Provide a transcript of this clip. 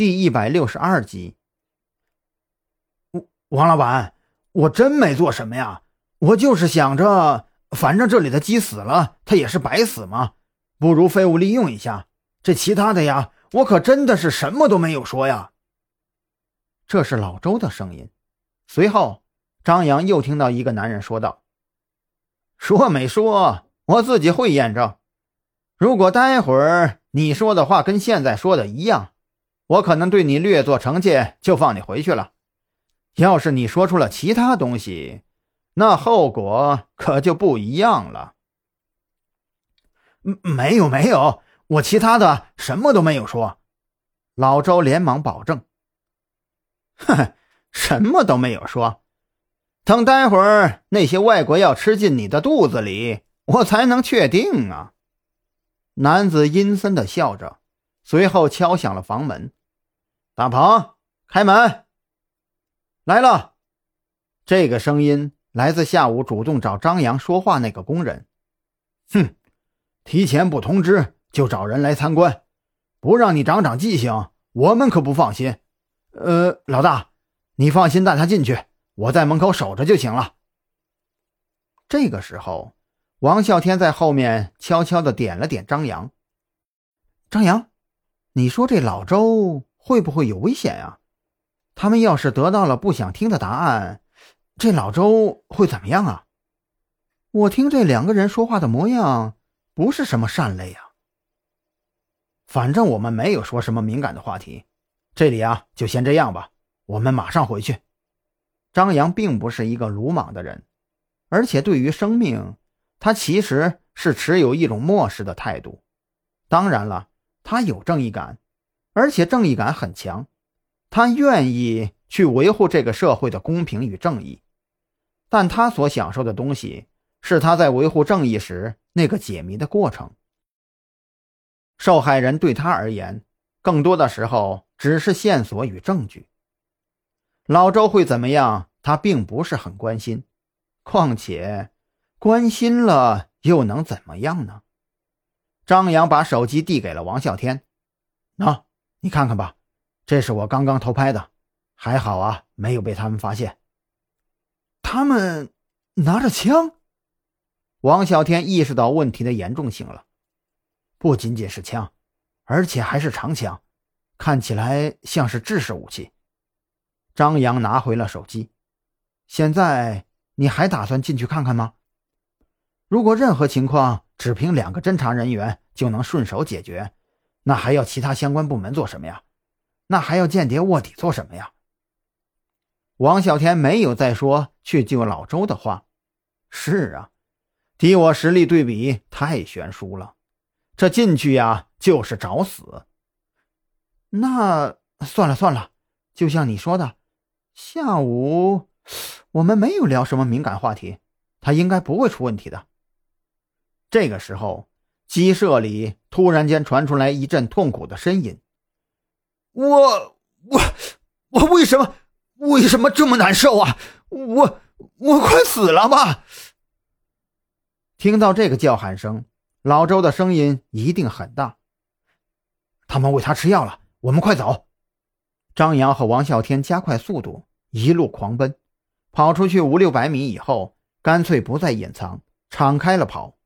第一百六十二集。王老板，我真没做什么呀，我就是想着，反正这里的鸡死了，它也是白死嘛，不如废物利用一下。这其他的呀，我可真的是什么都没有说呀。这是老周的声音。随后，张扬又听到一个男人说道：“说没说，我自己会验证。如果待会儿你说的话跟现在说的一样，我可能对你略作惩戒，就放你回去了。”要是你说出了其他东西，那后果可就不一样了。没有没有，我其他的什么都没有说。老周连忙保证：“哼，什么都没有说。等待会儿那些外国药吃进你的肚子里，我才能确定啊。”男子阴森的笑着，随后敲响了房门：“大鹏，开门。”来了，这个声音来自下午主动找张扬说话那个工人。哼，提前不通知就找人来参观，不让你长长记性，我们可不放心。呃，老大，你放心带他进去，我在门口守着就行了。这个时候，王啸天在后面悄悄地点了点张扬。张扬，你说这老周会不会有危险呀？他们要是得到了不想听的答案，这老周会怎么样啊？我听这两个人说话的模样，不是什么善类呀。反正我们没有说什么敏感的话题，这里啊就先这样吧。我们马上回去。张扬并不是一个鲁莽的人，而且对于生命，他其实是持有一种漠视的态度。当然了，他有正义感，而且正义感很强。他愿意去维护这个社会的公平与正义，但他所享受的东西是他在维护正义时那个解谜的过程。受害人对他而言，更多的时候只是线索与证据。老周会怎么样，他并不是很关心。况且，关心了又能怎么样呢？张扬把手机递给了王啸天：“喏，你看看吧。”这是我刚刚偷拍的，还好啊，没有被他们发现。他们拿着枪。王小天意识到问题的严重性了，不仅仅是枪，而且还是长枪，看起来像是制式武器。张扬拿回了手机。现在你还打算进去看看吗？如果任何情况只凭两个侦查人员就能顺手解决，那还要其他相关部门做什么呀？那还要间谍卧底做什么呀？王小天没有再说去救老周的话。是啊，敌我实力对比太悬殊了，这进去呀就是找死。那算了算了，就像你说的，下午我们没有聊什么敏感话题，他应该不会出问题的。这个时候，鸡舍里突然间传出来一阵痛苦的呻吟。我我我为什么为什么这么难受啊？我我快死了吧！听到这个叫喊声，老周的声音一定很大。他们喂他吃药了，我们快走！张扬和王啸天加快速度，一路狂奔，跑出去五六百米以后，干脆不再隐藏，敞开了跑。